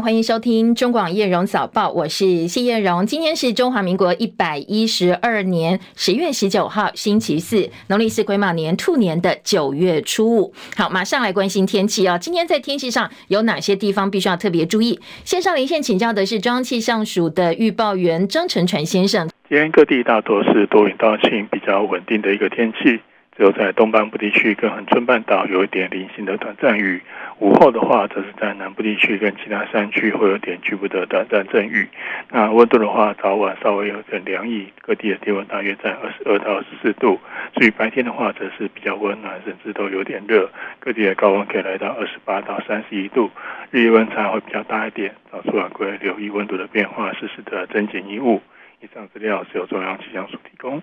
欢迎收听中广叶荣早报，我是谢叶荣。今天是中华民国一百一十二年十月十九号，星期四，农历是癸卯年兔年的九月初五。好，马上来关心天气啊！今天在天气上有哪些地方必须要特别注意？线上连线请教的是中央气象署的预报员张成传先生。今天各地大多是多云到晴，比较稳定的一个天气。只有在东半部地区跟恒春半岛有一点零星的短暂雨，午后的话，则是在南部地区跟其他山区会有点局部的短暂阵雨。那温度的话，早晚稍微有点凉意，各地的低温大约在二十二到二十四度。至于白天的话，则是比较温暖，甚至都有点热，各地的高温可以来到二十八到三十一度，日夜温差会比较大一点。早出晚归留意温度的变化，适时的增减衣物。以上资料是由中央气象署提供。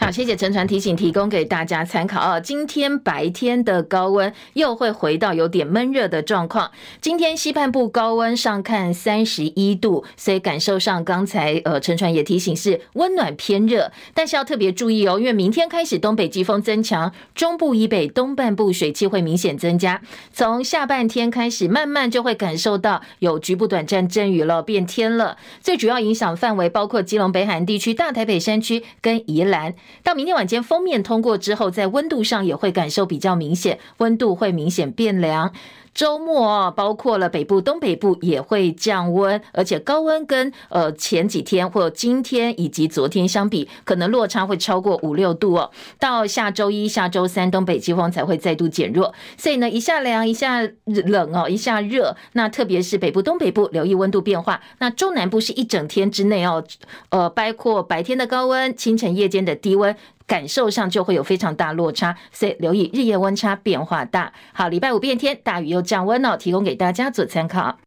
好，谢谢陈传提醒，提供给大家参考啊。今天白天的高温又会回到有点闷热的状况。今天西半部高温上看三十一度，所以感受上刚才呃陈传也提醒是温暖偏热，但是要特别注意哦，因为明天开始东北季风增强，中部以北东半部水汽会明显增加。从下半天开始，慢慢就会感受到有局部短暂阵雨了，变天了。最主要影响范围包括基隆北海地区、大台北山区跟宜兰。到明天晚间封面通过之后，在温度上也会感受比较明显，温度会明显变凉。周末包括了北部、东北部也会降温，而且高温跟呃前几天或今天以及昨天相比，可能落差会超过五六度哦。到下周一、下周三，东北季风才会再度减弱，所以呢，一下凉一下冷哦，一下热。那特别是北部、东北部，留意温度变化。那中南部是一整天之内哦，呃，包括白天的高温、清晨夜间的低温。感受上就会有非常大落差，所以留意日夜温差变化大。好，礼拜五变天，大雨又降温了，提供给大家做参考。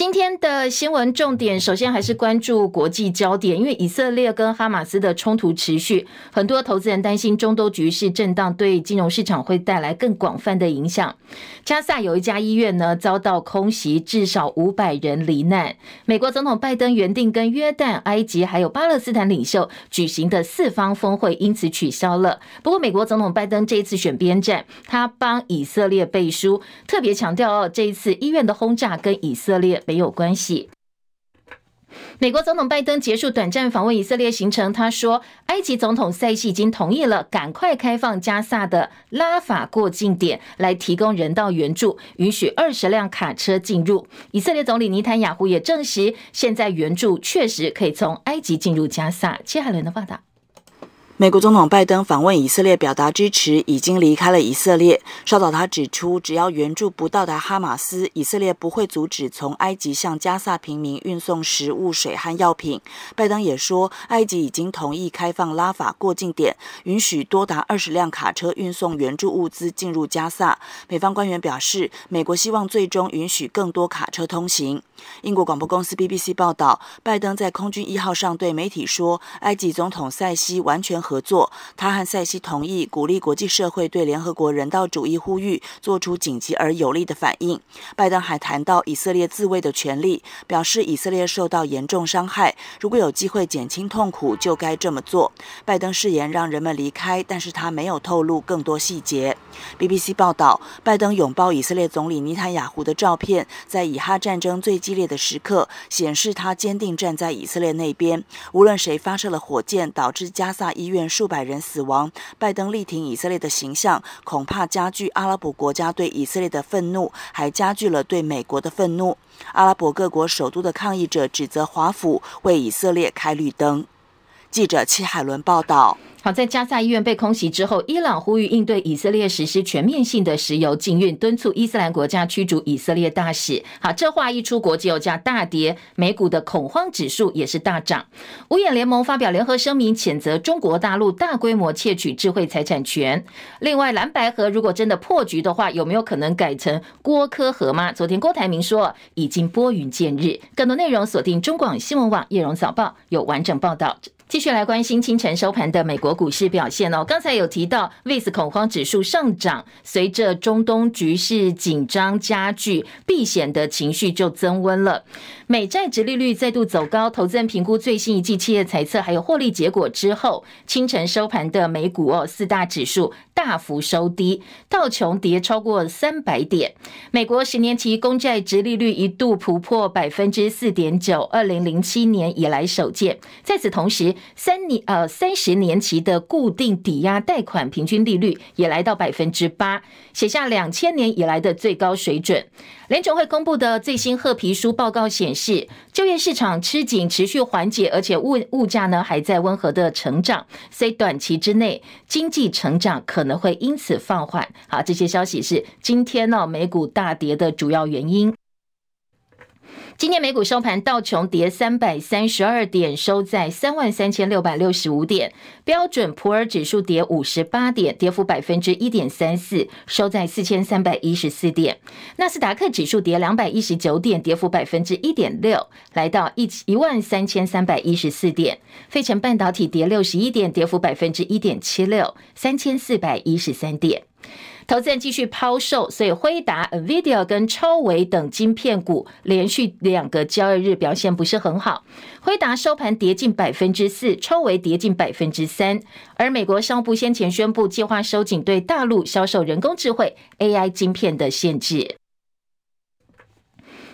今天的新闻重点，首先还是关注国际焦点，因为以色列跟哈马斯的冲突持续，很多投资人担心中东局势震荡对金融市场会带来更广泛的影响。加萨有一家医院呢遭到空袭，至少五百人罹难。美国总统拜登原定跟约旦、埃及还有巴勒斯坦领袖举行的四方峰会因此取消了。不过，美国总统拜登这一次选边站，他帮以色列背书，特别强调哦，这一次医院的轰炸跟以色列没有关系。美国总统拜登结束短暂访问以色列行程，他说，埃及总统塞西已经同意了赶快开放加萨的拉法过境点，来提供人道援助，允许二十辆卡车进入。以色列总理尼坦雅胡也证实，现在援助确实可以从埃及进入加萨。切海伦的报道。美国总统拜登访问以色列，表达支持，已经离开了以色列。稍早，他指出，只要援助不到达哈马斯，以色列不会阻止从埃及向加萨平民运送食物、水和药品。拜登也说，埃及已经同意开放拉法过境点，允许多达二十辆卡车运送援助物资进入加萨。美方官员表示，美国希望最终允许更多卡车通行。英国广播公司 BBC 报道，拜登在空军一号上对媒体说，埃及总统塞西完全合作。他和塞西同意鼓励国际社会对联合国人道主义呼吁做出紧急而有力的反应。拜登还谈到以色列自卫的权利，表示以色列受到严重伤害，如果有机会减轻痛苦，就该这么做。拜登誓言让人们离开，但是他没有透露更多细节。BBC 报道，拜登拥抱以色列总理尼坦雅胡的照片，在以哈战争最激烈的时刻，显示他坚定站在以色列那边。无论谁发射了火箭，导致加萨医院数百人死亡，拜登力挺以色列的形象，恐怕加剧阿拉伯国家对以色列的愤怒，还加剧了对美国的愤怒。阿拉伯各国首都的抗议者指责华府为以色列开绿灯。记者戚海伦报道。好，在加萨医院被空袭之后，伊朗呼吁应对以色列实施全面性的石油禁运，敦促伊斯兰国家驱逐以色列大使。好，这话一出，国际油价大跌，美股的恐慌指数也是大涨。五眼联盟发表联合声明，谴责中国大陆大规模窃取智慧财产权。另外，蓝白河如果真的破局的话，有没有可能改成郭柯合吗？昨天郭台铭说已经拨云见日。更多内容锁定中广新闻网叶荣早报有完整报道。继续来关心清晨收盘的美国股市表现哦。刚才有提到，VIX 恐慌指数上涨，随着中东局势紧张加剧，避险的情绪就增温了。美债殖利率再度走高，投资人评估最新一季企业财测还有获利结果之后，清晨收盘的美股哦，四大指数大幅收低，道琼跌超过三百点。美国十年期公债殖利率一度突破百分之四点九，二零零七年以来首见。在此同时，三年呃三十年期的固定抵押贷款平均利率也来到百分之八，写下两千年以来的最高水准。联准会公布的最新褐皮书报告显示，就业市场吃紧持续缓解，而且物物价呢还在温和的成长，所以短期之内经济成长可能会因此放缓。好，这些消息是今天呢美股大跌的主要原因。今天美股收盘，道琼跌三百三十二点，收在三万三千六百六十五点；标准普尔指数跌五十八点，跌幅百分之一点三四，收在四千三百一十四点；纳斯达克指数跌两百一十九点，跌幅百分之一点六，来到一一万三千三百一十四点；费城半导体跌六十一点，跌幅百分之一点七六，三千四百一十三点。投资人继续抛售，所以辉达、NVIDIA 跟超微等晶片股连续两个交易日表现不是很好。辉达收盘跌近百分之四，超微跌近百分之三。而美国商务部先前宣布，计划收紧对大陆销售人工智慧 AI 晶片的限制。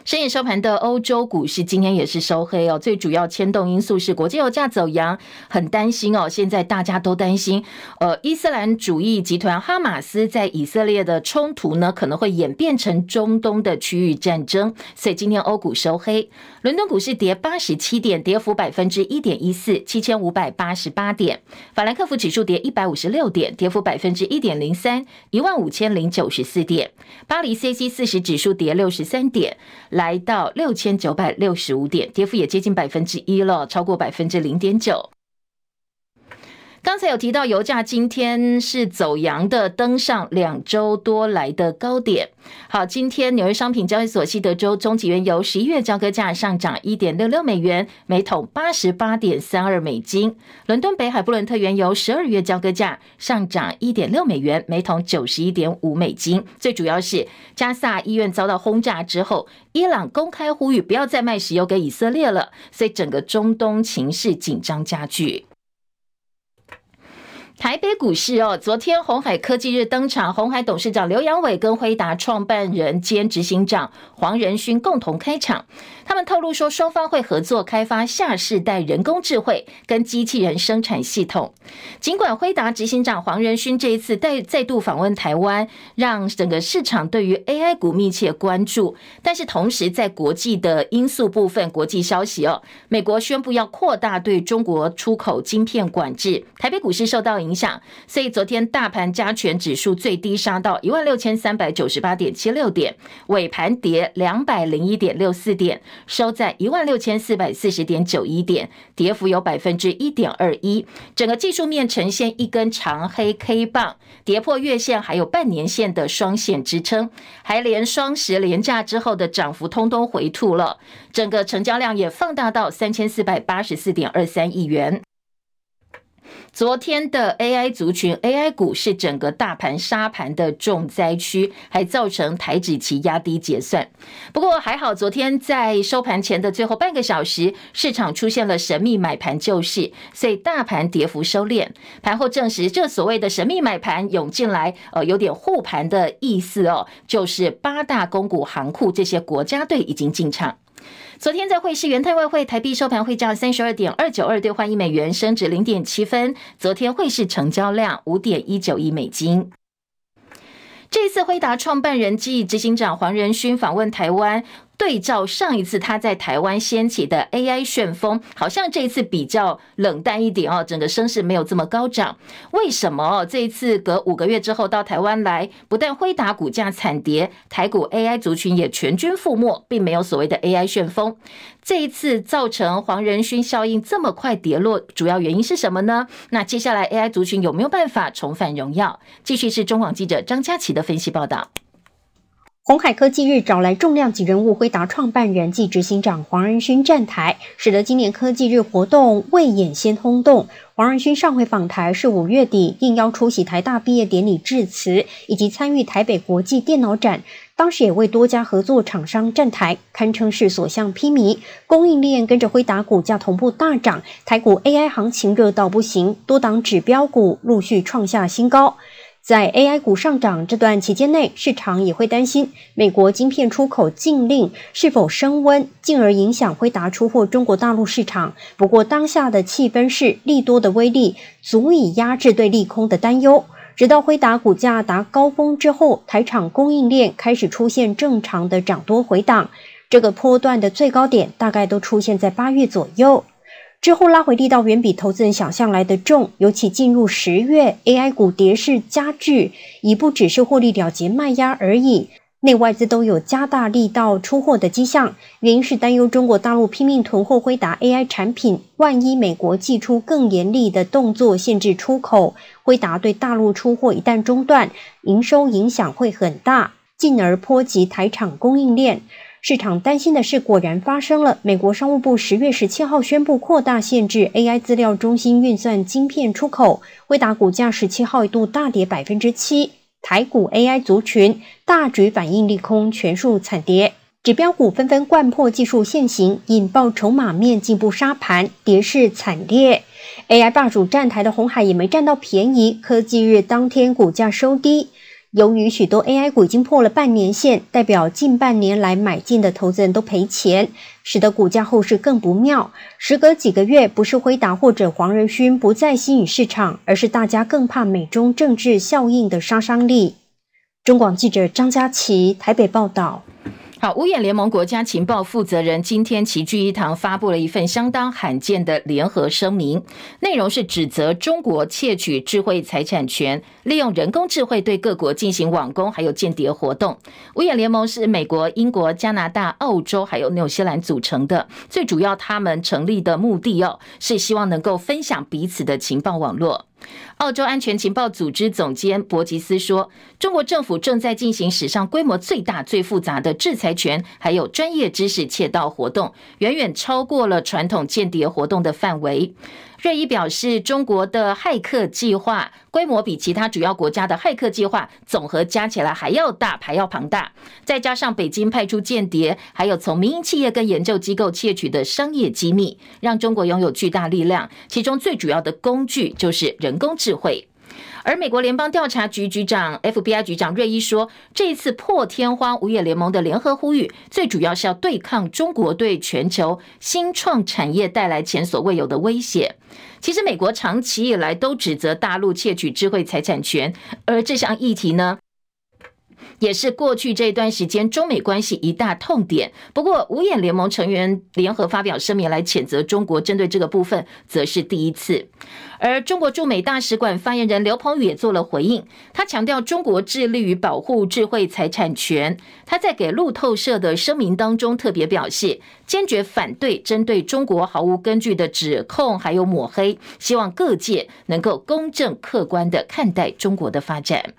深夜收盘的欧洲股市今天也是收黑哦，最主要牵动因素是国际油价走扬，很担心哦。现在大家都担心，呃，伊斯兰主义集团哈马斯在以色列的冲突呢，可能会演变成中东的区域战争，所以今天欧股收黑。伦敦股市跌八十七点，跌幅百分之一点一四，七千五百八十八点。法兰克福指数跌一百五十六点，跌幅百分之一点零三，一万五千零九十四点。巴黎 c c 四十指数跌六十三点。来到六千九百六十五点，跌幅也接近百分之一了，超过百分之零点九。刚才有提到，油价今天是走阳的，登上两周多来的高点。好，今天纽约商品交易所西德州中级原油十一月交割价上涨一点六六美元，每桶八十八点三二美金。伦敦北海布伦特原油十二月交割价上涨一点六美元，每桶九十一点五美金。最主要是加萨医院遭到轰炸之后，伊朗公开呼吁不要再卖石油给以色列了，所以整个中东情势紧张加剧。台北股市哦，昨天鸿海科技日登场，鸿海董事长刘扬伟跟辉达创办人兼执行长黄仁勋共同开场。他们透露说，双方会合作开发下世代人工智慧跟机器人生产系统。尽管辉达执行长黄仁勋这一次再再度访问台湾，让整个市场对于 AI 股密切关注，但是同时在国际的因素部分，国际消息哦，美国宣布要扩大对中国出口晶片管制，台北股市受到影响，所以昨天大盘加权指数最低杀到一万六千三百九十八点七六点，尾盘跌两百零一点六四点，收在一万六千四百四十点九一点，跌幅有百分之一点二一。整个技术面呈现一根长黑 K 棒，跌破月线还有半年线的双线支撑，还连双十连价之后的涨幅通通回吐了，整个成交量也放大到三千四百八十四点二三亿元。昨天的 AI 族群 AI 股是整个大盘杀盘的重灾区，还造成台指期压低结算。不过还好，昨天在收盘前的最后半个小时，市场出现了神秘买盘救市，所以大盘跌幅收敛。盘后证实，这所谓的神秘买盘涌进来，呃，有点护盘的意思哦，就是八大公股行库这些国家队已经进场。昨天在汇市，元泰外汇台币收盘汇价三十二点二九二兑换一美元，升值零点七分。昨天汇市成交量五点一九亿美金。这一次辉达创办人暨执行长黄仁勋访问台湾。对照上一次他在台湾掀起的 AI 旋风，好像这一次比较冷淡一点哦，整个声势没有这么高涨。为什么哦？这一次隔五个月之后到台湾来，不但辉达股价惨跌，台股 AI 族群也全军覆没，并没有所谓的 AI 旋风。这一次造成黄仁勋效应这么快跌落，主要原因是什么呢？那接下来 AI 族群有没有办法重返荣耀？继续是中广记者张佳琪的分析报道。鸿海科技日找来重量级人物辉达创办人暨执行长黄仁勋站台，使得今年科技日活动未演先轰动。黄仁勋上回访台是五月底，应邀出席台大毕业典礼致辞，以及参与台北国际电脑展，当时也为多家合作厂商站台，堪称是所向披靡。供应链跟着辉达股价同步大涨，台股 AI 行情热到不行，多档指标股陆续创下新高。在 AI 股上涨这段期间内，市场也会担心美国晶片出口禁令是否升温，进而影响辉达出货中国大陆市场。不过，当下的气氛是利多的威力足以压制对利空的担忧。直到辉达股价达高峰之后，台厂供应链开始出现正常的涨多回档，这个波段的最高点大概都出现在八月左右。之后拉回力道远比投资人想象来得重，尤其进入十月，AI 股跌势加剧，已不只是获利了结卖压而已，内外资都有加大力道出货的迹象。原因是担忧中国大陆拼命囤货辉达 AI 产品，万一美国祭出更严厉的动作限制出口，辉达对大陆出货一旦中断，营收影响会很大，进而波及台厂供应链。市场担心的事，果然发生了。美国商务部十月十七号宣布扩大限制 AI 资料中心运算晶片出口，威达股价十七号一度大跌百分之七。台股 AI 族群大举反应利空，全数惨跌，指标股纷纷掼破技术线型，引爆筹码面进步杀盘，跌势惨烈。AI 霸主站台的红海也没占到便宜，科技日当天股价收低。由于许多 AI 股已经破了半年线，代表近半年来买进的投资人都赔钱，使得股价后市更不妙。时隔几个月，不是辉达或者黄仁勋不再吸引市场，而是大家更怕美中政治效应的杀伤力。中广记者张佳琪台北报道。好，五眼联盟国家情报负责人今天齐聚一堂，发布了一份相当罕见的联合声明，内容是指责中国窃取智慧财产权，利用人工智慧对各国进行网攻，还有间谍活动。五眼联盟是美国、英国、加拿大、澳洲还有纽西兰组成的，最主要他们成立的目的哦，是希望能够分享彼此的情报网络。澳洲安全情报组织总监博吉斯说：“中国政府正在进行史上规模最大、最复杂的制裁权还有专业知识窃盗活动，远远超过了传统间谍活动的范围。”瑞伊表示，中国的骇客计划规模比其他主要国家的骇客计划总和加起来还要大，还要庞大。再加上北京派出间谍，还有从民营企业跟研究机构窃取的商业机密，让中国拥有巨大力量。其中最主要的工具就是人工智慧。而美国联邦调查局局长 FBI 局长瑞伊说，这一次破天荒五月联盟的联合呼吁，最主要是要对抗中国对全球新创产业带来前所未有的威胁。其实，美国长期以来都指责大陆窃取智慧财产权，而这项议题呢，也是过去这段时间中美关系一大痛点。不过，五眼联盟成员联合发表声明来谴责中国，针对这个部分，则是第一次。而中国驻美大使馆发言人刘鹏宇也做了回应，他强调中国致力于保护智慧财产权。他在给路透社的声明当中特别表示，坚决反对针对中国毫无根据的指控，还有抹黑，希望各界能够公正客观地看待中国的发展。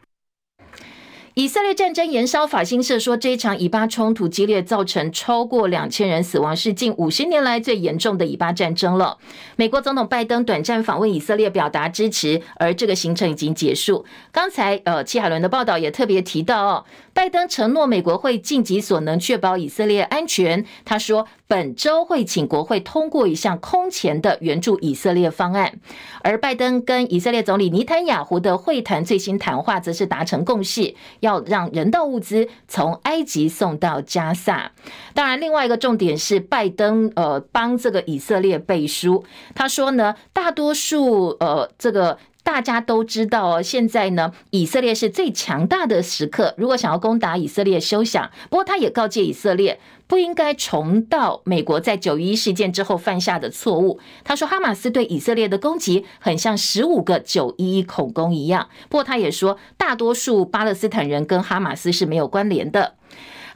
以色列战争延烧，法新社说，这一场以巴冲突激烈，造成超过两千人死亡，是近五十年来最严重的以巴战争了。美国总统拜登短暂访问以色列，表达支持，而这个行程已经结束。刚才呃，齐海伦的报道也特别提到哦。拜登承诺美国会尽己所能确保以色列安全。他说，本周会请国会通过一项空前的援助以色列方案。而拜登跟以色列总理尼坦雅胡的会谈最新谈话，则是达成共识，要让人道物资从埃及送到加萨。当然，另外一个重点是拜登呃帮这个以色列背书。他说呢，大多数呃这个。大家都知道哦，现在呢，以色列是最强大的时刻。如果想要攻打以色列，休想。不过，他也告诫以色列不应该重蹈美国在九一一事件之后犯下的错误。他说，哈马斯对以色列的攻击很像十五个九一一恐攻一样。不过，他也说，大多数巴勒斯坦人跟哈马斯是没有关联的。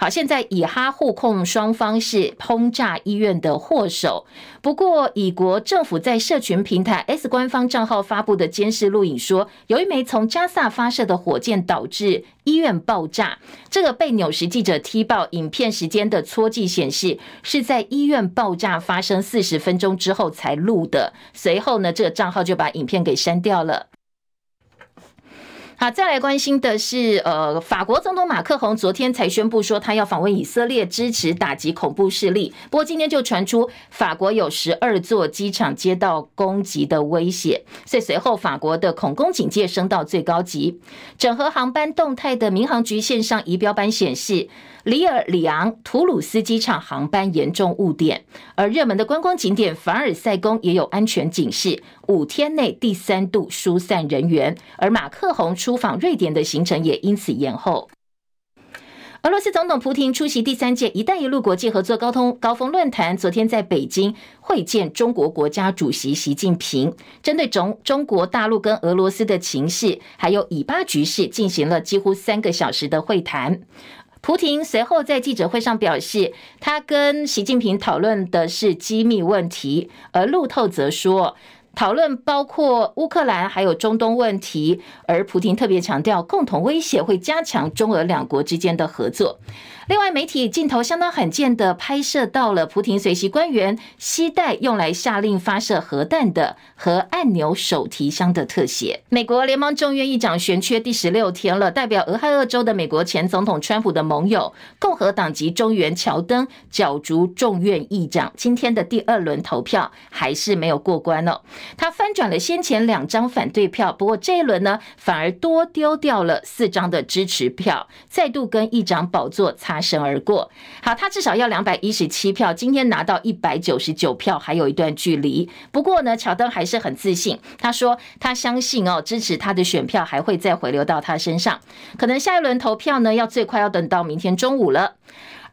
好，现在以哈互控双方是轰炸医院的祸首。不过，以国政府在社群平台 S 官方账号发布的监视录影说，有一枚从加萨发射的火箭导致医院爆炸。这个被纽时记者踢爆影片时间的戳记显示，是在医院爆炸发生四十分钟之后才录的。随后呢，这个账号就把影片给删掉了。好，再来关心的是，呃，法国总统马克宏昨天才宣布说他要访问以色列，支持打击恐怖势力。不过今天就传出法国有十二座机场接到攻击的威胁，所以随后法国的恐攻警戒升到最高级。整合航班动态的民航局线上仪表板显示，里尔里昂图鲁斯机场航班严重误点，而热门的观光景点凡尔赛宫也有安全警示，五天内第三度疏散人员。而马克宏出访瑞典的行程也因此延后。俄罗斯总统普京出席第三届“一带一路”国际合作高通高峰论坛，昨天在北京会见中国国家主席习近平，针对中中国大陆跟俄罗斯的情势，还有以巴局势，进行了几乎三个小时的会谈。普廷随后在记者会上表示，他跟习近平讨论的是机密问题，而路透则说，讨论包括乌克兰还有中东问题，而普京特别强调，共同威胁会加强中俄两国之间的合作。另外，媒体镜头相当罕见的拍摄到了普亭随行官员携带用来下令发射核弹的核按钮手提箱的特写。美国联邦众院议长悬缺第十六天了，代表俄亥俄州的美国前总统川普的盟友共和党籍众议员乔登角逐众院议长，今天的第二轮投票还是没有过关哦。他翻转了先前两张反对票，不过这一轮呢，反而多丢掉了四张的支持票，再度跟议长宝座擦身而过，好，他至少要两百一十七票，今天拿到一百九十九票，还有一段距离。不过呢，乔登还是很自信，他说他相信哦，支持他的选票还会再回流到他身上，可能下一轮投票呢，要最快要等到明天中午了。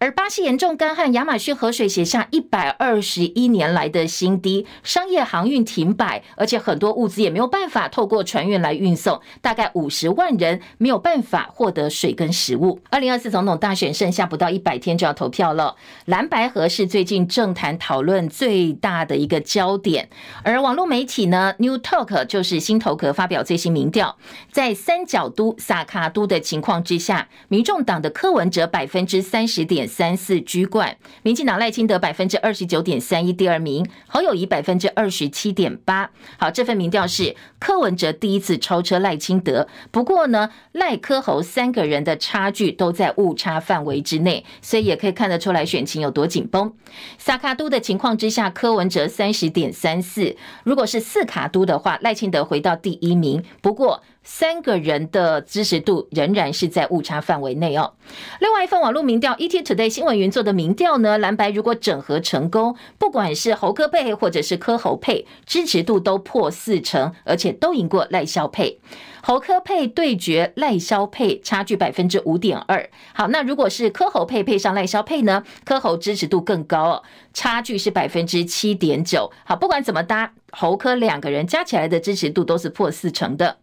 而巴西严重干旱，亚马逊河水写下一百二十一年来的新低，商业航运停摆，而且很多物资也没有办法透过船运来运送，大概五十万人没有办法获得水跟食物。二零二四总统大选剩下不到一百天就要投票了，蓝白河是最近政坛讨论最大的一个焦点。而网络媒体呢，New Talk 就是新头壳发表最新民调，在三角都萨卡都的情况之下，民众党的柯文哲百分之三十点三四居冠，民进党赖清德百分之二十九点三一，第二名，侯友谊百分之二十七点八。好，这份民调是柯文哲第一次超车赖清德，不过呢，赖柯侯三个人的差距都在误差范围之内，所以也可以看得出来选情有多紧绷。萨卡都的情况之下，柯文哲三十点三四，如果是四卡都的话，赖清德回到第一名，不过。三个人的支持度仍然是在误差范围内哦。另外一份网络民调，ET Today 新闻云做的民调呢，蓝白如果整合成功，不管是侯科配或者是柯侯配，支持度都破四成，而且都赢过赖萧配。侯科配对决赖萧配，差距百分之五点二。好，那如果是柯侯配配上赖萧配呢？柯侯支持度更高哦，差距是百分之七点九。好，不管怎么搭，侯科两个人加起来的支持度都是破四成的。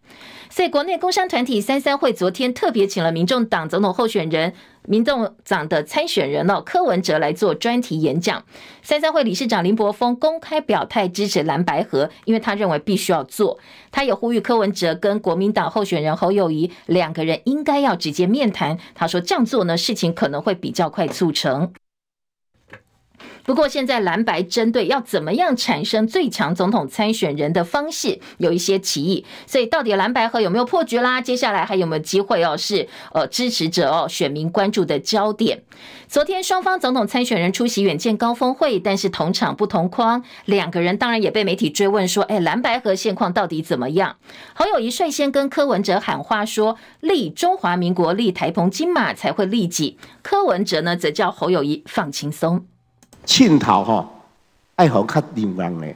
所以，国内工商团体三三会昨天特别请了民众党总统候选人、民众党的参选人哦柯文哲来做专题演讲。三三会理事长林柏峰公开表态支持蓝白合，因为他认为必须要做。他也呼吁柯文哲跟国民党候选人侯友宜两个人应该要直接面谈。他说这样做呢，事情可能会比较快促成。不过，现在蓝白针对要怎么样产生最强总统参选人的方式有一些歧义，所以到底蓝白合有没有破局啦？接下来还有没有机会哦？是呃支持者哦选民关注的焦点。昨天双方总统参选人出席远见高峰会，但是同场不同框，两个人当然也被媒体追问说：“哎，蓝白合现况到底怎么样？”侯友宜率先跟柯文哲喊话说：“立中华民国，立台澎金马才会利己。”柯文哲呢则叫侯友宜放轻松。庆头吼，爱好较流氓的，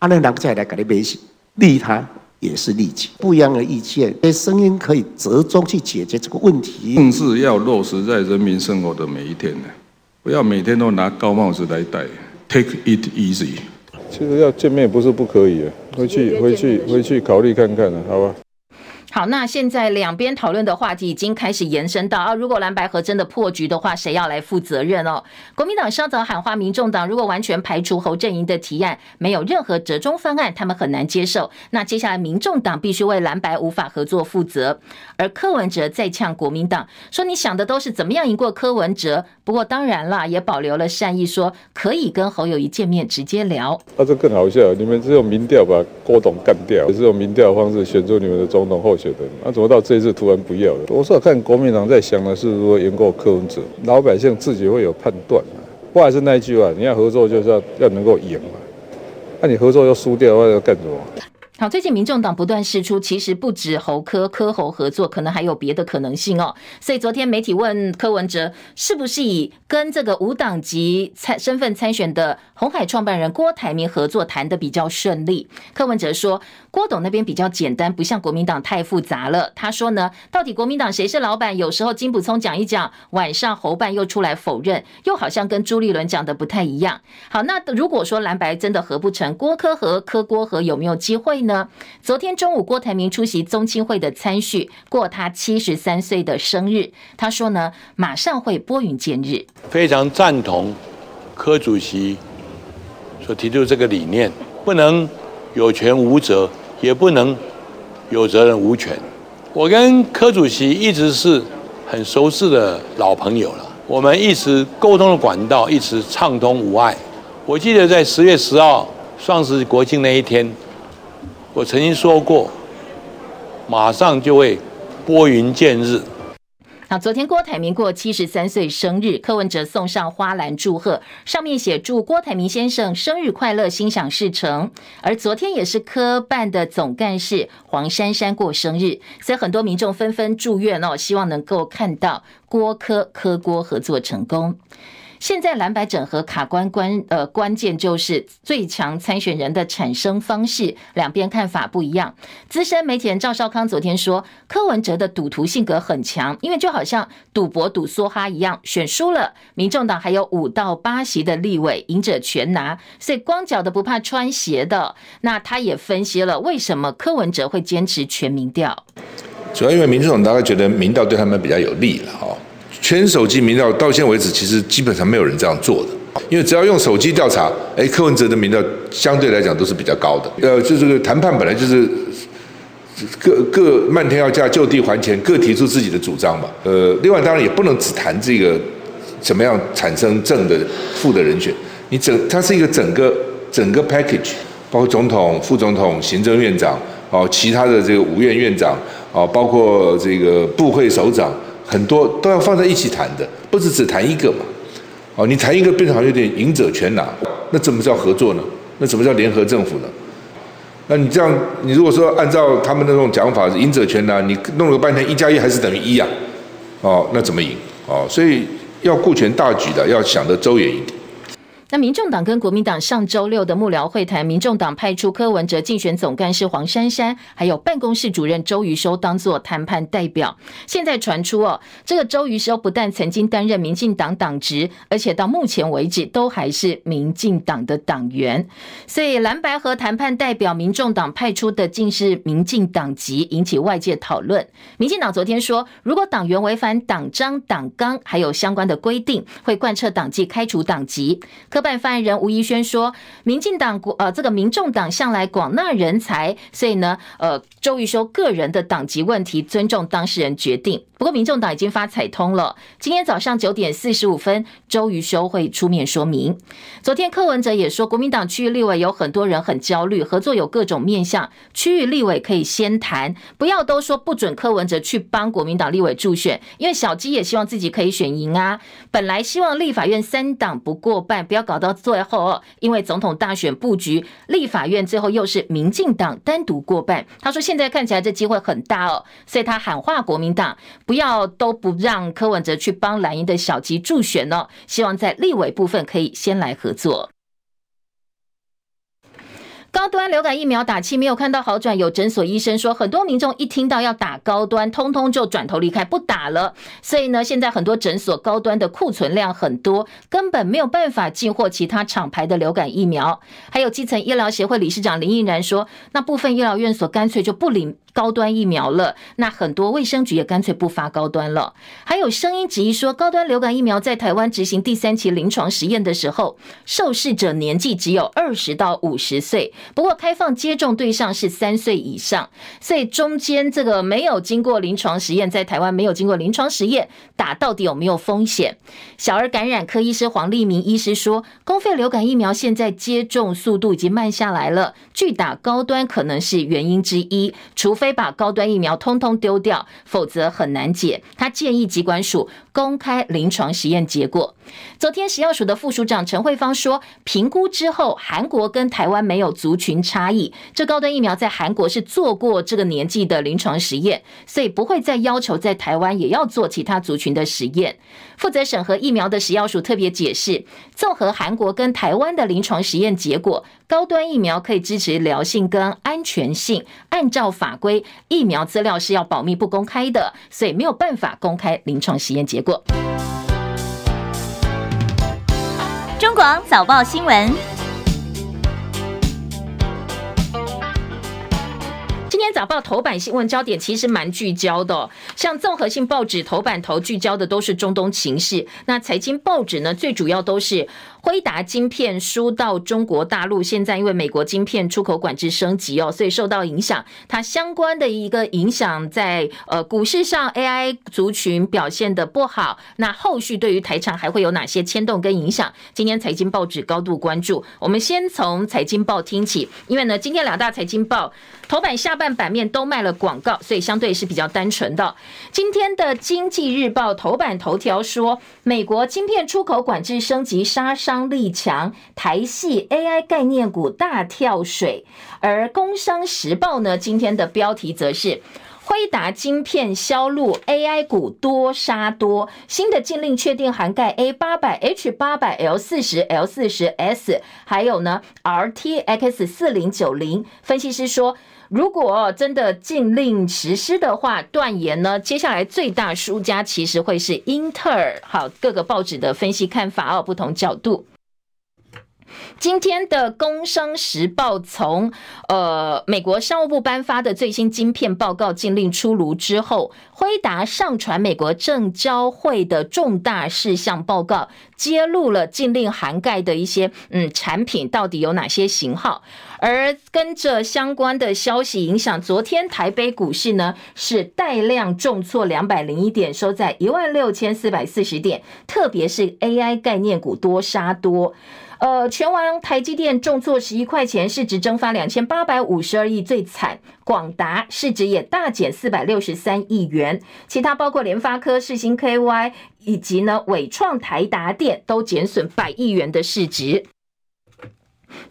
阿那人再来给你维系，利他也是利己，不一样的意见，这声音可以折中去解决这个问题。政治要落实在人民生活的每一天呢，不要每天都拿高帽子来戴，Take it easy。其实要见面不是不可以啊，回去回去回去考虑看看啊，好吧。好，那现在两边讨论的话题已经开始延伸到啊，如果蓝白合真的破局的话，谁要来负责任哦？国民党稍早喊话，民众党如果完全排除侯阵营的提案，没有任何折中方案，他们很难接受。那接下来民众党必须为蓝白无法合作负责。而柯文哲再呛国民党说：“你想的都是怎么样赢过柯文哲？不过当然啦，也保留了善意，说可以跟侯友宜见面直接聊。”那、啊、这更好笑，你们只有民调把郭董干掉，只有民调的方式选出你们的总统候选。那、怎么到这一次突然不要了？我是看国民党在想的是如何赢过柯文哲，老百姓自己会有判断。不还是那一句话，你要合作就是要要能够赢嘛。那、你合作又输掉的话，要干什么？好，最近民众党不断释出，其实不止侯科科侯合作，可能还有别的可能性哦。所以昨天媒体问柯文哲，是不是以跟这个无党籍参身份参选的红海创办人郭台铭合作谈得比较顺利？柯文哲说，郭董那边比较简单，不像国民党太复杂了。他说呢，到底国民党谁是老板？有时候金溥聪讲一讲，晚上侯办又出来否认，又好像跟朱立伦讲的不太一样。好，那如果说蓝白真的合不成，郭科和柯郭和有没有机会呢？呢昨天中午，郭台铭出席宗亲会的参叙，过他七十三岁的生日。他说呢，马上会拨云见日。非常赞同柯主席所提出这个理念，不能有权无责，也不能有责任无权。我跟柯主席一直是很熟识的老朋友了，我们一直沟通的管道一直畅通无碍。我记得在十月十号双十国庆那一天。我曾经说过，马上就会拨云见日。好昨天郭台铭过七十三岁生日，柯文哲送上花篮祝贺，上面写祝郭台铭先生生日快乐，心想事成。而昨天也是柯办的总干事黄珊珊过生日，所以很多民众纷纷祝愿哦，希望能够看到郭柯柯郭合作成功。现在蓝白整合卡关关呃关键就是最强参选人的产生方式，两边看法不一样。资深媒体人赵少康昨天说，柯文哲的赌徒性格很强，因为就好像赌博赌梭哈一样，选输了，民众党还有五到八席的立委，赢者全拿，所以光脚的不怕穿鞋的。那他也分析了为什么柯文哲会坚持全民调，主要因为民众党大概觉得民调对他们比较有利了哈。全手机民调到现在为止，其实基本上没有人这样做的，因为只要用手机调查，哎，柯文哲的民调相对来讲都是比较高的。呃，就这个谈判本来就是各各漫天要价就地还钱，各提出自己的主张嘛。呃，另外当然也不能只谈这个怎么样产生正的负的人选，你整它是一个整个整个 package，包括总统、副总统、行政院长哦，其他的这个五院院长哦，包括这个部会首长。很多都要放在一起谈的，不是只谈一个嘛？哦，你谈一个变成好像有点赢者全拿，那怎么叫合作呢？那怎么叫联合政府呢？那你这样，你如果说按照他们那种讲法，赢者全拿，你弄了半天一加一还是等于一啊？哦，那怎么赢？哦，所以要顾全大局的，要想得周远一点。那民众党跟国民党上周六的幕僚会谈，民众党派出柯文哲竞选总干事黄珊珊，还有办公室主任周瑜修当作谈判代表。现在传出哦，这个周瑜修不但曾经担任民进党党职，而且到目前为止都还是民进党的党员。所以蓝白和谈判代表，民众党派出的竟是民进党籍，引起外界讨论。民进党昨天说，如果党员违反党章、党纲，还有相关的规定，会贯彻党纪，开除党籍。科办发言人吴怡轩说：“民进党国呃，这个民众党向来广纳人才，所以呢，呃，周玉修个人的党籍问题，尊重当事人决定。不过，民众党已经发彩通了，今天早上九点四十五分，周瑜修会出面说明。昨天柯文哲也说，国民党区域立委有很多人很焦虑，合作有各种面向，区域立委可以先谈，不要都说不准柯文哲去帮国民党立委助选，因为小鸡也希望自己可以选赢啊。本来希望立法院三党不过半，不要。”搞到最后，因为总统大选布局，立法院最后又是民进党单独过半。他说现在看起来这机会很大哦，所以他喊话国民党不要都不让柯文哲去帮蓝营的小鸡助选哦，希望在立委部分可以先来合作。高端流感疫苗打气没有看到好转，有诊所医生说，很多民众一听到要打高端，通通就转头离开，不打了。所以呢，现在很多诊所高端的库存量很多，根本没有办法进货其他厂牌的流感疫苗。还有基层医疗协会理事长林毅然说，那部分医疗院所干脆就不领。高端疫苗了，那很多卫生局也干脆不发高端了。还有声音质疑说，高端流感疫苗在台湾执行第三期临床实验的时候，受试者年纪只有二十到五十岁，不过开放接种对象是三岁以上，所以中间这个没有经过临床实验，在台湾没有经过临床实验，打到底有没有风险？小儿感染科医师黄立明医师说，公费流感疫苗现在接种速度已经慢下来了，拒打高端可能是原因之一，除非非把高端疫苗通通丢掉，否则很难解。他建议疾管署公开临床实验结果。昨天食药署的副署长陈慧芳说，评估之后，韩国跟台湾没有族群差异，这高端疫苗在韩国是做过这个年纪的临床实验，所以不会再要求在台湾也要做其他族群的实验。负责审核疫苗的食药署特别解释，综合韩国跟台湾的临床实验结果，高端疫苗可以支持疗性跟安全性。按照法规，疫苗资料是要保密不公开的，所以没有办法公开临床实验结果。中广早报新闻。今天早报头版新闻焦点其实蛮聚焦的，像综合性报纸头版头聚焦的都是中东情势，那财经报纸呢，最主要都是。辉达晶片输到中国大陆，现在因为美国晶片出口管制升级哦，所以受到影响。它相关的一个影响在呃股市上，AI 族群表现的不好。那后续对于台厂还会有哪些牵动跟影响？今天财经报纸高度关注。我们先从财经报听起，因为呢，今天两大财经报头版下半版面都卖了广告，所以相对是比较单纯的。今天的经济日报头版头条说，美国晶片出口管制升级，杀伤。力强，台系 AI 概念股大跳水，而工商时报呢，今天的标题则是辉达晶片销路 AI 股多杀多，新的禁令确定涵盖 A 八百、H 八百、L 四十、L 四十 S，还有呢 RTX 四零九零。分析师说，如果真的禁令实施的话，断言呢，接下来最大输家其实会是英特尔。好，各个报纸的分析看法哦，不同角度。今天的《工商时报》从呃美国商务部颁发的最新晶片报告禁令出炉之后，辉达上传美国证交会的重大事项报告，揭露了禁令涵盖的一些嗯产品到底有哪些型号，而跟着相关的消息影响，昨天台北股市呢是带量重挫两百零一点，收在一万六千四百四十点，特别是 AI 概念股多杀多。呃，全网台积电重挫十一块钱，市值蒸发两千八百五十二亿，最惨。广达市值也大减四百六十三亿元，其他包括联发科、世星 KY 以及呢纬创、台达电都减损百亿元的市值。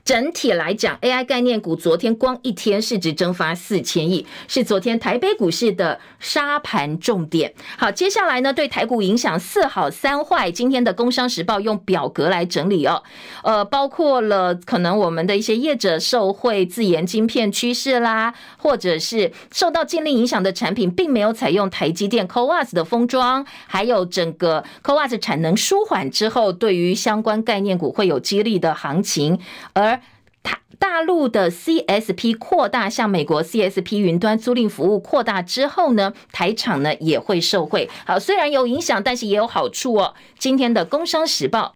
整体来讲，AI 概念股昨天光一天市值蒸发四千亿，是昨天台北股市的杀盘重点。好，接下来呢，对台股影响四好三坏。今天的《工商时报》用表格来整理哦，呃，包括了可能我们的一些业者受惠自研晶片趋势啦，或者是受到禁令影响的产品，并没有采用台积电 CoWoS 的封装，还有整个 CoWoS 产能舒缓之后，对于相关概念股会有激励的行情。而台大陆的 CSP 扩大，向美国 CSP 云端租赁服务扩大之后呢，台厂呢也会受惠。好，虽然有影响，但是也有好处哦。今天的《工商时报》。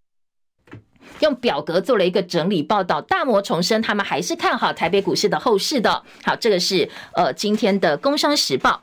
用表格做了一个整理报道，大摩重申他们还是看好台北股市的后市的。好，这个是呃今天的《工商时报》。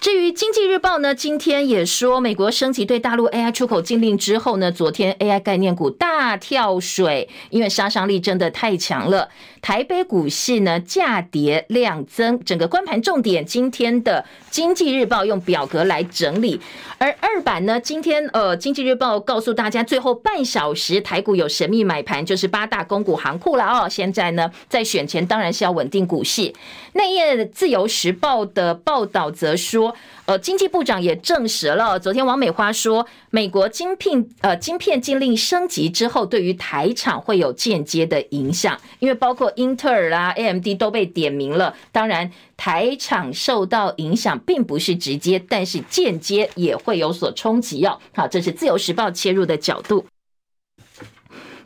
至于《经济日报》呢，今天也说美国升级对大陆 AI 出口禁令之后呢，昨天 AI 概念股大跳水，因为杀伤力真的太强了。台北股市呢价跌量增，整个观盘重点，今天的《经济日报》用表格来整理。而二版呢，今天呃《经济日报》告诉大家，最后半小时台股有神秘买盘，就是八大公股行库了哦。现在呢，在选前当然是要稳定股市。内页《自由时报》的报道则说，呃，经济部长也证实了，昨天王美花说，美国晶片呃晶片禁令升级之后，对于台厂会有间接的影响，因为包括英特尔啦、AMD 都被点名了。当然，台厂受到影响并不是直接，但是间接也会有所冲击哦。好，这是《自由时报》切入的角度。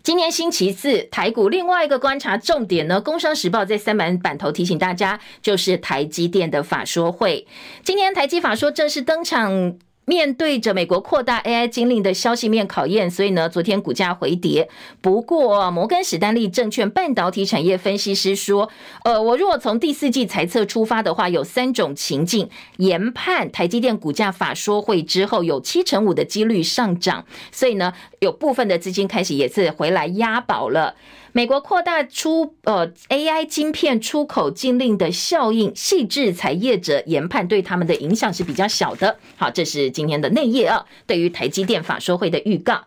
今天星期四，台股另外一个观察重点呢，《工商时报》在三版版头提醒大家，就是台积电的法说会。今天台积法说正式登场。面对着美国扩大 AI 禁令的消息面考验，所以呢，昨天股价回跌。不过，摩根史丹利证券半导体产业分析师说，呃，我如果从第四季财测出发的话，有三种情境研判台积电股价法说会之后有七成五的几率上涨，所以呢，有部分的资金开始也是回来押宝了。美国扩大出呃 AI 晶片出口禁令的效应，矽智财业者研判对他们的影响是比较小的。好，这是今天的内页啊，对于台积电法说会的预告。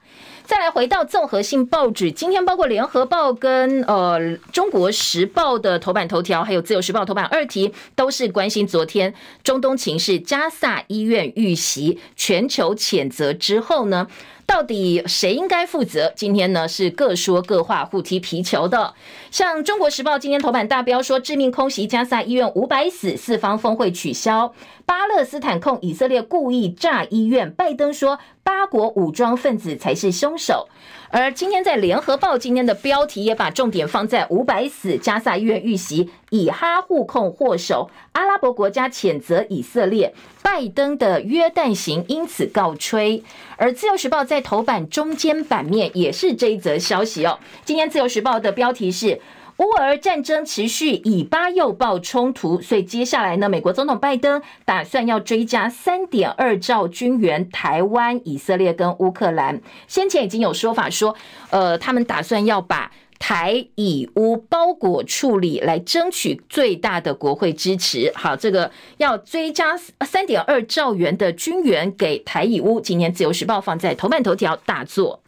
再来回到综合性报纸，今天包括联合报跟呃中国时报的头版头条，还有自由时报头版二题，都是关心昨天中东情势，加萨医院遇袭，全球谴责之后呢，到底谁应该负责？今天呢是各说各话，互踢皮球的。像《中国时报》今天头版大标说：“致命空袭加萨医院五百死，四方峰会取消。”巴勒斯坦控以色列故意炸医院，拜登说八国武装分子才是凶手。而今天在联合报今天的标题也把重点放在五百死加萨医院遇袭，以哈互控祸首，阿拉伯国家谴责以色列，拜登的约旦行因此告吹。而自由时报在头版中间版面也是这一则消息哦。今天自由时报的标题是。乌俄战争持续，以巴又爆冲突，所以接下来呢，美国总统拜登打算要追加三点二兆军援台湾、以色列跟乌克兰。先前已经有说法说，呃，他们打算要把台以乌包裹处理，来争取最大的国会支持。好，这个要追加三点二兆元的军援给台以乌。今天自由时报放在头版头条大作，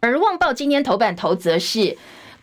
而旺报今天头版头则是。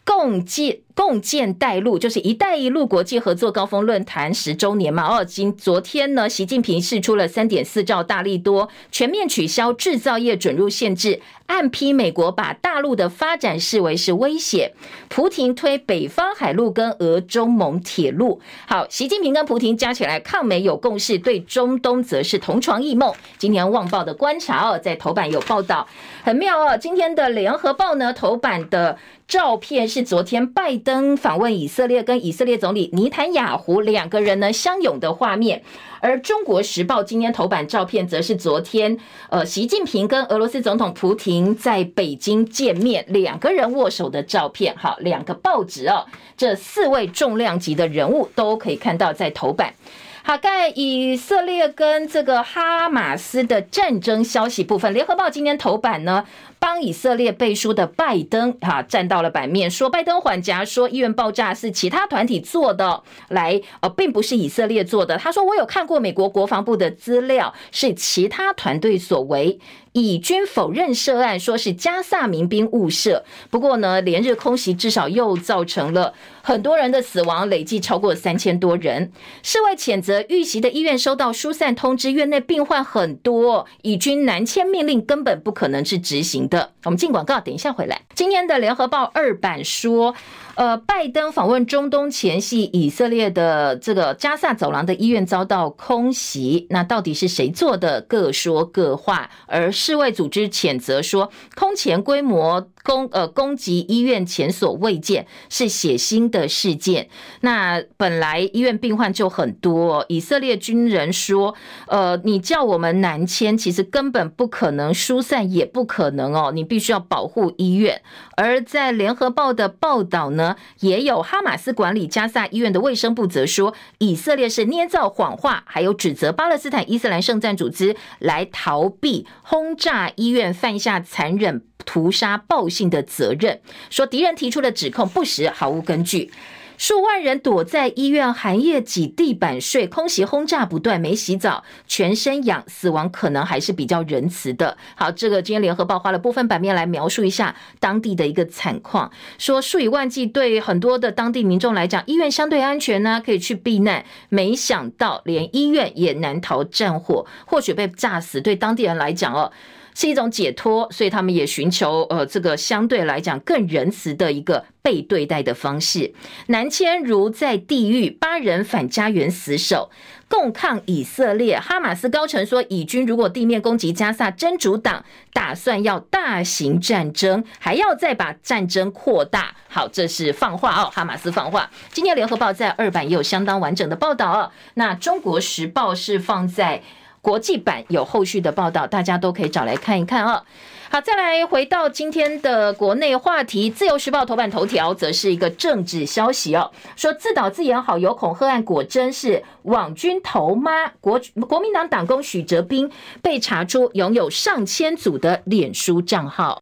共建共建带路，就是“一带一路”国际合作高峰论坛十周年嘛。哦，今昨天呢，习近平释出了三点四兆大力多，全面取消制造业准入限制。暗批美国把大陆的发展视为是威胁，蒲亭推北方海路跟俄中蒙铁路。好，习近平跟蒲亭加起来抗美有共识，对中东则是同床异梦。今天《旺报》的观察哦，在头版有报道，很妙哦。今天的《联合报》呢，头版的照片是昨天拜登访问以色列，跟以色列总理尼坦雅胡两个人呢相拥的画面。而《中国时报》今天头版照片则是昨天，呃，习近平跟俄罗斯总统普京在北京见面，两个人握手的照片。好，两个报纸哦，这四位重量级的人物都可以看到在头版。好，在以色列跟这个哈马斯的战争消息部分，《联合报》今天头版呢，帮以色列背书的拜登哈站到了版面，说拜登缓颊说医院爆炸是其他团体做的，来呃，并不是以色列做的。他说我有看过美国国防部的资料，是其他团队所为。以军否认涉案，说是加萨民兵误射。不过呢，连日空袭至少又造成了很多人的死亡，累计超过三千多人。世卫谴责遇袭的医院收到疏散通知，院内病患很多，以军南迁命令根本不可能是执行的。我们进广告，等一下回来。今天的联合报二版说。呃，拜登访问中东前夕，以色列的这个加萨走廊的医院遭到空袭，那到底是谁做的？各说各话。而世卫组织谴责说，空前规模攻呃攻击医院前所未见，是血腥的事件。那本来医院病患就很多，以色列军人说，呃，你叫我们南迁，其实根本不可能疏散，也不可能哦，你必须要保护医院。而在联合报的报道呢？也有哈马斯管理加萨医院的卫生部则说，以色列是捏造谎话，还有指责巴勒斯坦伊斯兰圣战组织来逃避轰炸医院、犯下残忍屠杀暴行的责任，说敌人提出的指控不实，毫无根据。数万人躲在医院，寒夜挤地板睡，空袭轰炸不断，没洗澡，全身痒，死亡可能还是比较仁慈的。好，这个今天联合报花了部分版面来描述一下当地的一个惨况，说数以万计对很多的当地民众来讲，医院相对安全呢，可以去避难，没想到连医院也难逃战火，或许被炸死，对当地人来讲哦。是一种解脱，所以他们也寻求呃这个相对来讲更仁慈的一个被对待的方式。南千如在地狱，八人反家园死守，共抗以色列。哈马斯高层说，以军如果地面攻击加萨真主党，打算要大型战争，还要再把战争扩大。好，这是放话哦，哈马斯放话。今天联合报在二版也有相当完整的报道哦。那中国时报是放在。国际版有后续的报道，大家都可以找来看一看啊。好，再来回到今天的国内话题，《自由时报》头版头条则是一个政治消息哦，说自导自演好有恐吓案果真是网军头妈，国国民党党工许哲斌被查出拥有上千组的脸书账号。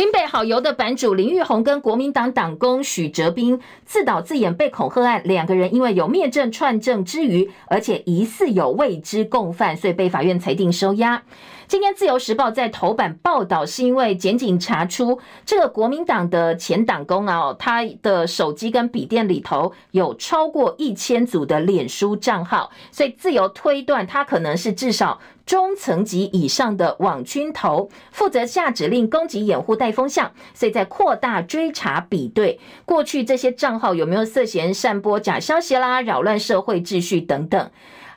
林北好游的版主林玉红跟国民党党工许哲斌自导自演被恐吓案，两个人因为有灭证串证之余，而且疑似有未知共犯，所以被法院裁定收押。今天自由时报在头版报道，是因为检警查出这个国民党的前党工啊，他的手机跟笔电里头有超过一千组的脸书账号，所以自由推断他可能是至少中层级以上的网军头，负责下指令攻击、掩护、带风向，所以在扩大追查比对过去这些账号有没有涉嫌散播假消息啦、扰乱社会秩序等等。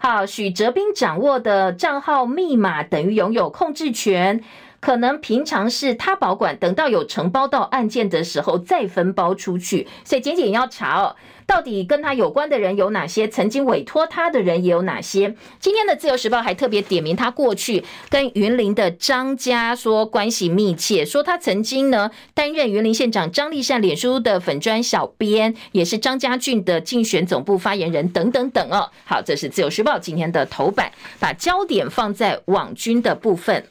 好，许哲斌掌握的账号密码等于拥有控制权，可能平常是他保管，等到有承包到案件的时候再分包出去。所以检警要查哦，到底跟他有关的人有哪些？曾经委托他的人也有哪些？今天的自由时报还特别点名他过去跟云林的张家说关系密切，说他曾经呢担任云林县长张丽善脸书的粉专小编，也是张家俊的竞选总部发言人等等等哦。好，这是自由时报今天的头版，把焦点放在网军的部分。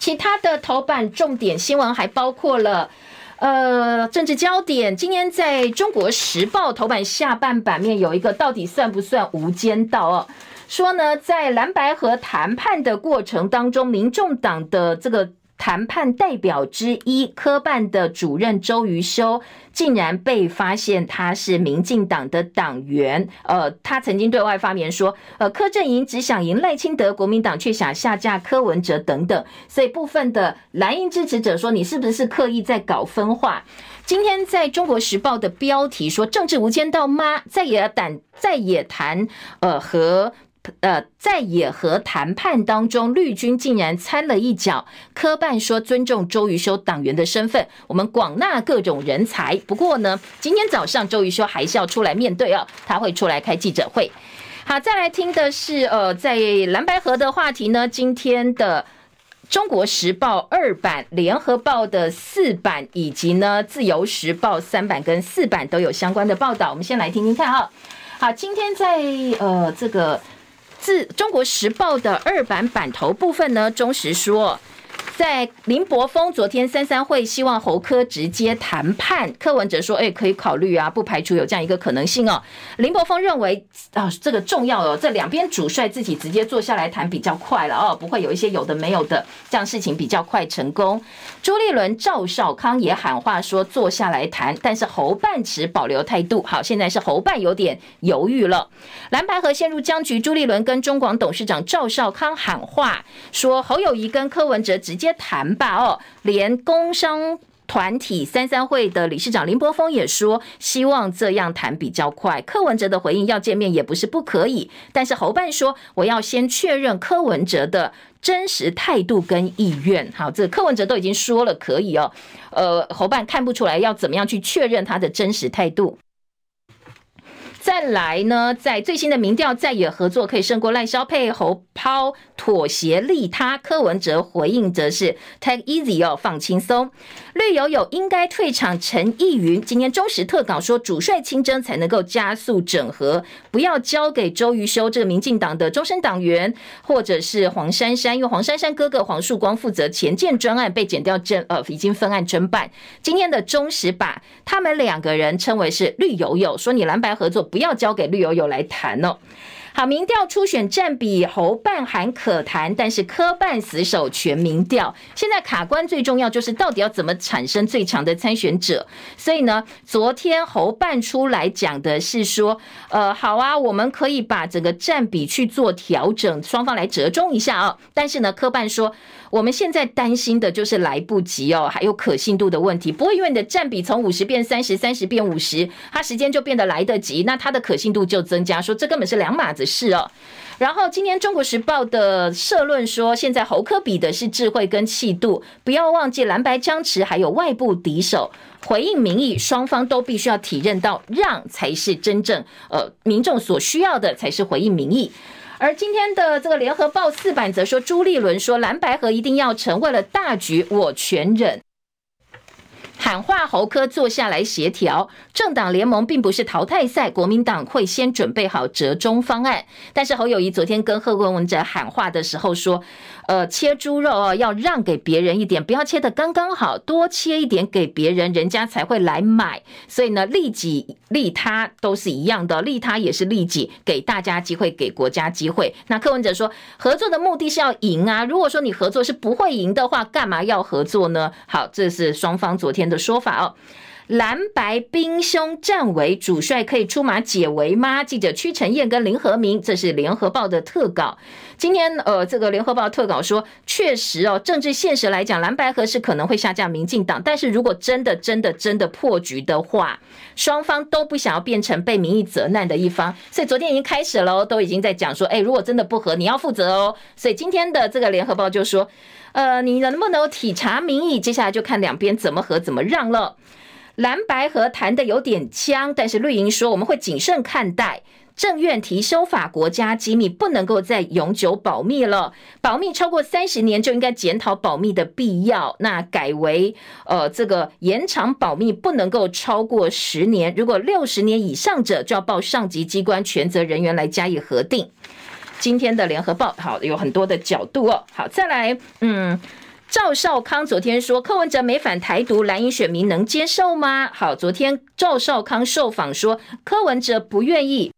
其他的头版重点新闻还包括了，呃，政治焦点。今天在中国时报头版下半版面有一个，到底算不算无间道哦？说呢，在蓝白和谈判的过程当中，民众党的这个。谈判代表之一科办的主任周瑜修，竟然被发现他是民进党的党员。呃，他曾经对外发言说，呃，柯阵营只想赢赖清德，国民党却想下架柯文哲等等。所以部分的蓝营支持者说，你是不是刻意在搞分化？今天在中国时报的标题说，政治无间道吗？在野党在野谈，呃和。呃，在野合谈判当中，绿军竟然掺了一脚。科办说尊重周瑜修党员的身份，我们广纳各种人才。不过呢，今天早上周瑜修还是要出来面对哦，他会出来开记者会。好，再来听的是呃，在蓝白河的话题呢，今天的中国时报二版、联合报的四版，以及呢自由时报三版跟四版都有相关的报道。我们先来听听看哈、好，今天在呃这个。自《中国时报》的二版版头部分呢，中时说。在林柏峰昨天三三会，希望侯科直接谈判。柯文哲说：“哎，可以考虑啊，不排除有这样一个可能性哦。”林柏峰认为啊，这个重要哦，这两边主帅自己直接坐下来谈比较快了哦，不会有一些有的没有的，这样事情比较快成功。朱立伦、赵少康也喊话说坐下来谈，但是侯办持保留态度。好，现在是侯办有点犹豫了。蓝白河陷入僵局，朱立伦跟中广董事长赵少康喊话说：“侯友谊跟柯文哲直接。”谈吧哦，连工商团体三三会的理事长林柏峰也说，希望这样谈比较快。柯文哲的回应要见面也不是不可以，但是侯办说，我要先确认柯文哲的真实态度跟意愿。好，这柯文哲都已经说了可以哦，呃，侯办看不出来要怎么样去确认他的真实态度。再来呢，在最新的民调，在野合作可以胜过赖萧配侯抛妥协利他。柯文哲回应则是 take easy 哦，放轻松。绿油油应该退场。陈义云今天中时特稿说，主帅亲征才能够加速整合，不要交给周瑜修这个民进党的终身党员，或者是黄珊珊，因为黄珊珊哥哥黄树光负责前建专案被检调侦呃，已经分案侦办。今天的中时把他们两个人称为是绿油油，说你蓝白合作。不要交给绿油油来谈哦。好，民调初选占比侯办韩可谈，但是柯办死守全民调。现在卡关最重要就是到底要怎么产生最强的参选者。所以呢，昨天侯办出来讲的是说，呃，好啊，我们可以把整个占比去做调整，双方来折中一下啊。但是呢，柯办说，我们现在担心的就是来不及哦，还有可信度的问题。不会因为你的占比从五十变三十，三十变五十，它时间就变得来得及，那它的可信度就增加。说这根本是两码子事哦。然后今天《中国时报》的社论说，现在侯科比的是智慧跟气度，不要忘记蓝白僵持，还有外部敌手。回应民意，双方都必须要体认到，让才是真正呃民众所需要的，才是回应民意。而今天的这个联合报四版则说，朱立伦说蓝白合一定要成，为了大局我全忍。喊话侯科坐下来协调，政党联盟并不是淘汰赛，国民党会先准备好折中方案。但是侯友谊昨天跟贺文哲喊话的时候说，呃，切猪肉哦，要让给别人一点，不要切得刚刚好，多切一点给别人，人家才会来买。所以呢，利己利他都是一样的，利他也是利己，给大家机会，给国家机会。那柯文哲说，合作的目的是要赢啊，如果说你合作是不会赢的话，干嘛要合作呢？好，这是双方昨天的说法哦。蓝白兵凶战危，主帅可以出马解围吗？记者屈晨燕跟林和明，这是联合报的特稿。今天呃，这个联合报特稿说，确实哦，政治现实来讲，蓝白合是可能会下架民进党，但是如果真的真的真的破局的话，双方都不想要变成被民意责难的一方，所以昨天已经开始了，都已经在讲说，哎，如果真的不合，你要负责哦。所以今天的这个联合报就说，呃，你能不能体察民意？接下来就看两边怎么合怎么让了。蓝白合谈的有点僵，但是绿营说我们会谨慎看待。政院提修法国家机密，不能够再永久保密了。保密超过三十年就应该检讨保密的必要。那改为呃这个延长保密不能够超过十年，如果六十年以上者就要报上级机关权责人员来加以核定。今天的联合报好有很多的角度哦。好，再来嗯。赵少康昨天说，柯文哲没反台独，蓝营选民能接受吗？好，昨天赵少康受访说，柯文哲不愿意。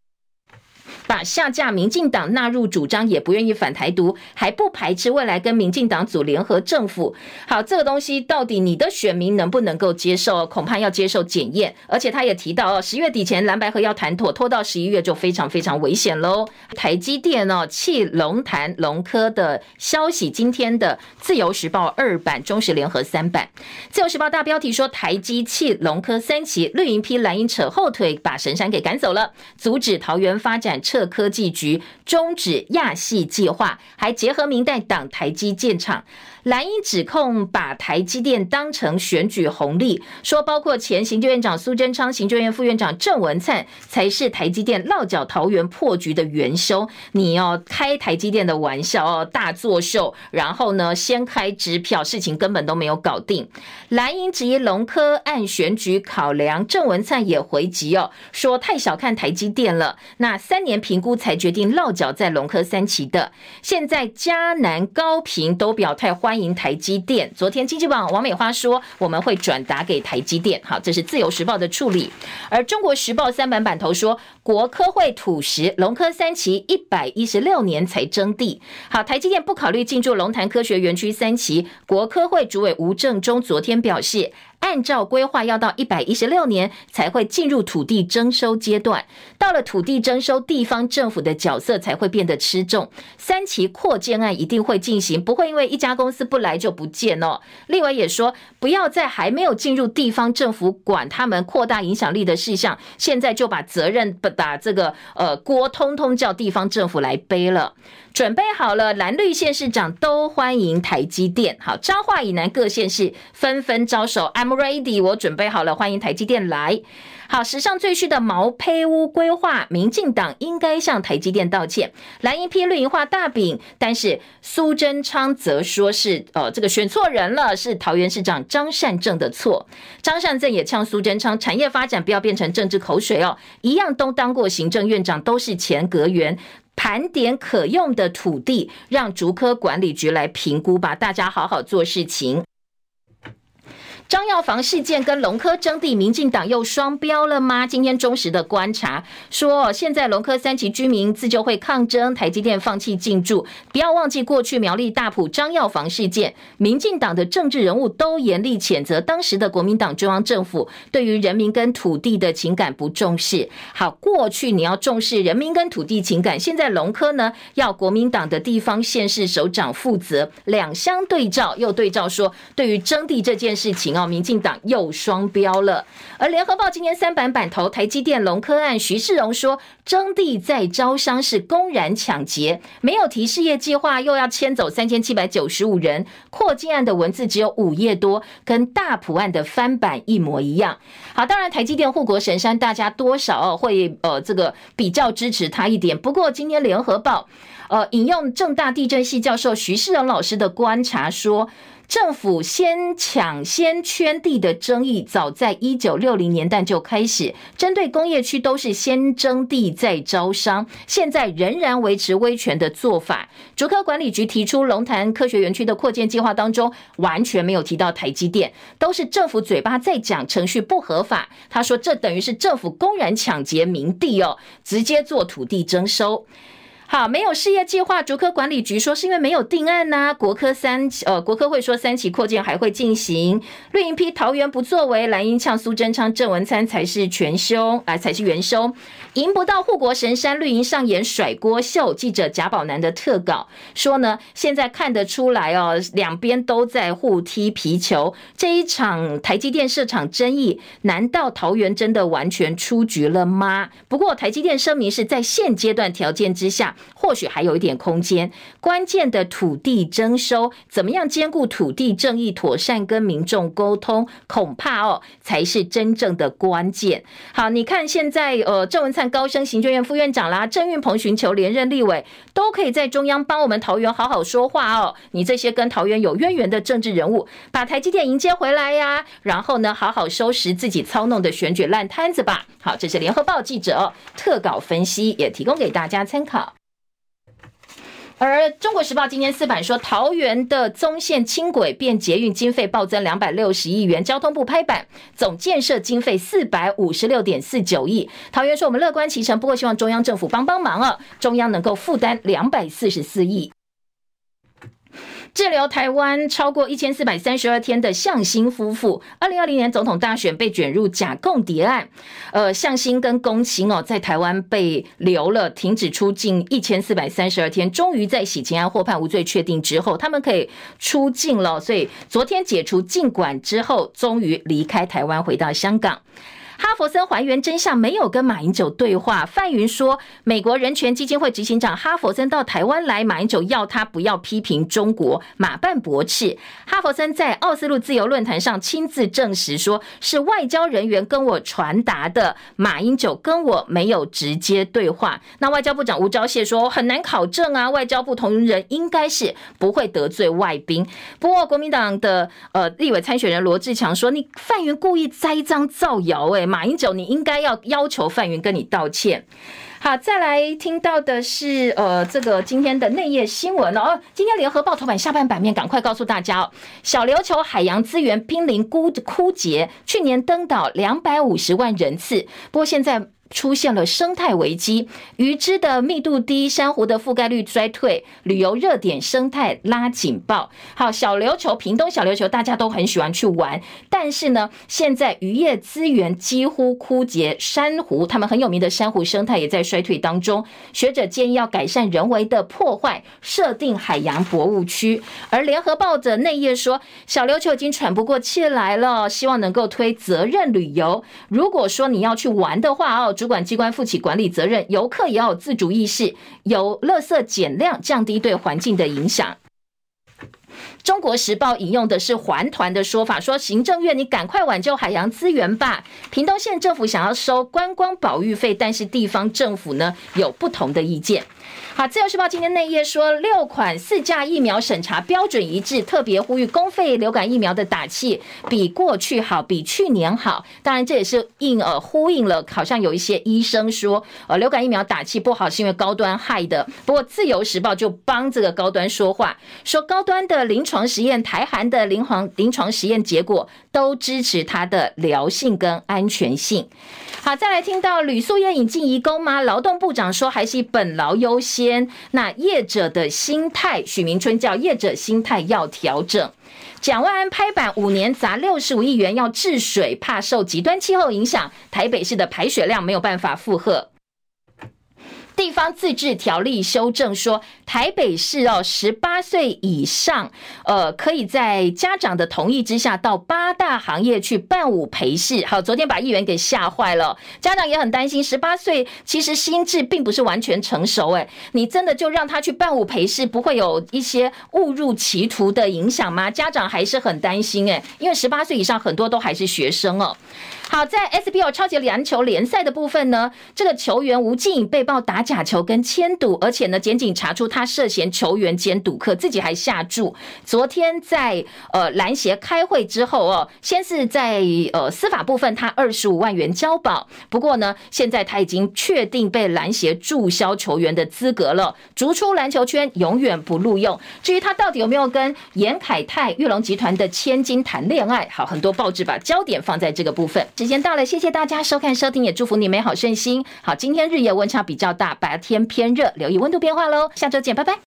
把下架民进党纳入主张，也不愿意反台独，还不排斥未来跟民进党组联合政府。好，这个东西到底你的选民能不能够接受？恐怕要接受检验。而且他也提到哦，十月底前蓝白合要谈妥，拖到十一月就非常非常危险喽。台积电哦弃龙潭龙科的消息，今天的自由时报二版、中时联合三版。自由时报大标题说，台积弃龙科三期，绿营批蓝营扯后腿，把神山给赶走了，阻止桃园发展。撤科技局终止亚细计划，还结合明代党台积建厂。蓝营指控把台积电当成选举红利，说包括前行政院长苏贞昌、行政院副院长郑文灿才是台积电落脚桃园破局的元凶。你要开台积电的玩笑哦，大作秀，然后呢先开支票，事情根本都没有搞定。蓝营质疑龙科按选举考量，郑文灿也回击哦，说太小看台积电了。那三年评估才决定落脚在龙科三期的，现在嘉南高屏都表态欢。欢迎台积电。昨天经济网王美花说，我们会转达给台积电。好，这是自由时报的处理。而中国时报三版版头说，国科会土石龙科三期一百一十六年才征地。好，台积电不考虑进驻龙潭科学园区三期。国科会主委吴正中昨天表示。按照规划，要到一百一十六年才会进入土地征收阶段。到了土地征收，地方政府的角色才会变得吃重。三期扩建案一定会进行，不会因为一家公司不来就不见哦。立委也说，不要在还没有进入地方政府管他们扩大影响力的事项，现在就把责任把这个呃锅通通叫地方政府来背了。准备好了，蓝绿县市长都欢迎台积电。好，彰化以南各县市纷纷招手，I'm ready，我准备好了，欢迎台积电来。好，史上最虚的毛坯屋规划，民进党应该向台积电道歉。蓝营批绿营画大饼，但是苏贞昌则说是呃这个选错人了，是桃园市长张善政的错。张善政也呛苏贞昌，产业发展不要变成政治口水哦，一样都当过行政院长，都是前阁员。盘点可用的土地，让竹科管理局来评估吧。大家好好做事情。张药房事件跟龙科征地，民进党又双标了吗？今天忠实的观察说，现在龙科三期居民自救会抗争，台积电放弃进驻。不要忘记过去苗栗大埔张药房事件，民进党的政治人物都严厉谴责当时的国民党中央政府对于人民跟土地的情感不重视。好，过去你要重视人民跟土地情感，现在龙科呢要国民党的地方县市首长负责，两相对照又对照说，对于征地这件事情哦，民进党又双标了。而联合报今天三版版头，台积电龙科案，徐世荣说征地在招商是公然抢劫，没有提事业计划，又要迁走三千七百九十五人，扩建案的文字只有五页多，跟大埔案的翻版一模一样。好，当然台积电护国神山，大家多少会呃这个比较支持他一点。不过今天联合报呃引用正大地震系教授徐世荣老师的观察说。政府先抢先圈地的争议，早在一九六零年代就开始。针对工业区都是先征地再招商，现在仍然维持威权的做法。竹科管理局提出龙潭科学园区的扩建计划当中，完全没有提到台积电，都是政府嘴巴在讲程序不合法。他说这等于是政府公然抢劫民地哦，直接做土地征收。好，没有事业计划，竹科管理局说是因为没有定案呐、啊。国科三呃，国科会说三期扩建还会进行。绿营批桃园不作为，蓝营呛苏贞昌、郑文灿才是全凶，啊、呃，才是元凶。赢不到护国神山，绿营上演甩锅秀。记者贾宝南的特稿说呢，现在看得出来哦，两边都在互踢皮球。这一场台积电设厂争议，难道桃园真的完全出局了吗？不过台积电声明是在现阶段条件之下。或许还有一点空间。关键的土地征收，怎么样兼顾土地正义，妥善跟民众沟通，恐怕哦才是真正的关键。好，你看现在呃，郑文灿高升行政院副院长啦，郑运鹏寻求连任立委，都可以在中央帮我们桃园好好说话哦。你这些跟桃园有渊源的政治人物，把台积电迎接回来呀，然后呢，好好收拾自己操弄的选举烂摊子吧。好，这是联合报记者特稿分析，也提供给大家参考。而中国时报今天四版说，桃园的中线轻轨变捷运经费暴增两百六十亿元，交通部拍板，总建设经费四百五十六点四九亿。桃园说，我们乐观其成，不过希望中央政府帮帮忙啊，中央能够负担两百四十四亿。滞留台湾超过一千四百三十二天的向心夫妇，二零二零年总统大选被卷入假共谍案。呃，向心跟公亲哦，在台湾被留了，停止出境一千四百三十二天，终于在洗钱案获判无罪确定之后，他们可以出境了。所以昨天解除禁管之后，终于离开台湾，回到香港。哈佛森还原真相，没有跟马英九对话。范云说，美国人权基金会执行长哈佛森到台湾来，马英九要他不要批评中国，马办驳斥。哈佛森在奥斯陆自由论坛上亲自证实，说是外交人员跟我传达的，马英九跟我没有直接对话。那外交部长吴钊燮说，很难考证啊，外交部同仁应该是不会得罪外宾。不过国民党的呃立委参选人罗志强说，你范云故意栽赃造谣，哎。马英九，你应该要要求范云跟你道歉。好，再来听到的是呃，这个今天的内页新闻哦。今天联合报头版下半版面，赶快告诉大家哦，小琉球海洋资源濒临枯枯竭，去年登岛两百五十万人次，不过现在。出现了生态危机，鱼只的密度低，珊瑚的覆盖率衰退，旅游热点生态拉警报。好，小琉球、屏东小琉球大家都很喜欢去玩，但是呢，现在渔业资源几乎枯竭，珊瑚他们很有名的珊瑚生态也在衰退当中。学者建议要改善人为的破坏，设定海洋博物区。而联合报的内页说，小琉球已经喘不过气来了，希望能够推责任旅游。如果说你要去玩的话哦。主管机关负起管理责任，游客也要有自主意识，有垃圾减量，降低对环境的影响。中国时报引用的是环团的说法，说行政院你赶快挽救海洋资源吧。屏东县政府想要收观光保育费，但是地方政府呢有不同的意见。好，自由时报今天内页说，六款四价疫苗审查标准一致，特别呼吁公费流感疫苗的打气比过去好，比去年好。当然，这也是应呃呼应了，好像有一些医生说，呃，流感疫苗打气不好是因为高端害的。不过，自由时报就帮这个高端说话，说高端的临床实验、台韩的临床临床实验结果都支持它的疗性跟安全性。好，再来听到吕素燕引进移工吗？劳动部长说还是以本劳优先。那业者的心态，许明春叫业者心态要调整。蒋万安拍板五年砸六十五亿元要治水，怕受极端气候影响，台北市的排水量没有办法负荷。地方自治条例修正说，台北市哦，十八岁以上，呃，可以在家长的同意之下，到八大行业去办舞陪侍。好，昨天把议员给吓坏了，家长也很担心。十八岁其实心智并不是完全成熟，诶，你真的就让他去办舞陪侍，不会有一些误入歧途的影响吗？家长还是很担心，诶，因为十八岁以上很多都还是学生哦。好，在 SBO 超级篮球联赛的部分呢，这个球员吴静被曝打假球跟签赌，而且呢，检警查出他涉嫌球员兼赌客，自己还下注。昨天在呃篮协开会之后哦，先是在呃司法部分他二十五万元交保，不过呢，现在他已经确定被篮协注销球员的资格了，逐出篮球圈，永远不录用。至于他到底有没有跟严凯泰、裕隆集团的千金谈恋爱，好，很多报纸把焦点放在这个部分。时间到了，谢谢大家收看收听，也祝福你美好顺心。好，今天日夜温差比较大，白天偏热，留意温度变化喽。下周见，拜拜。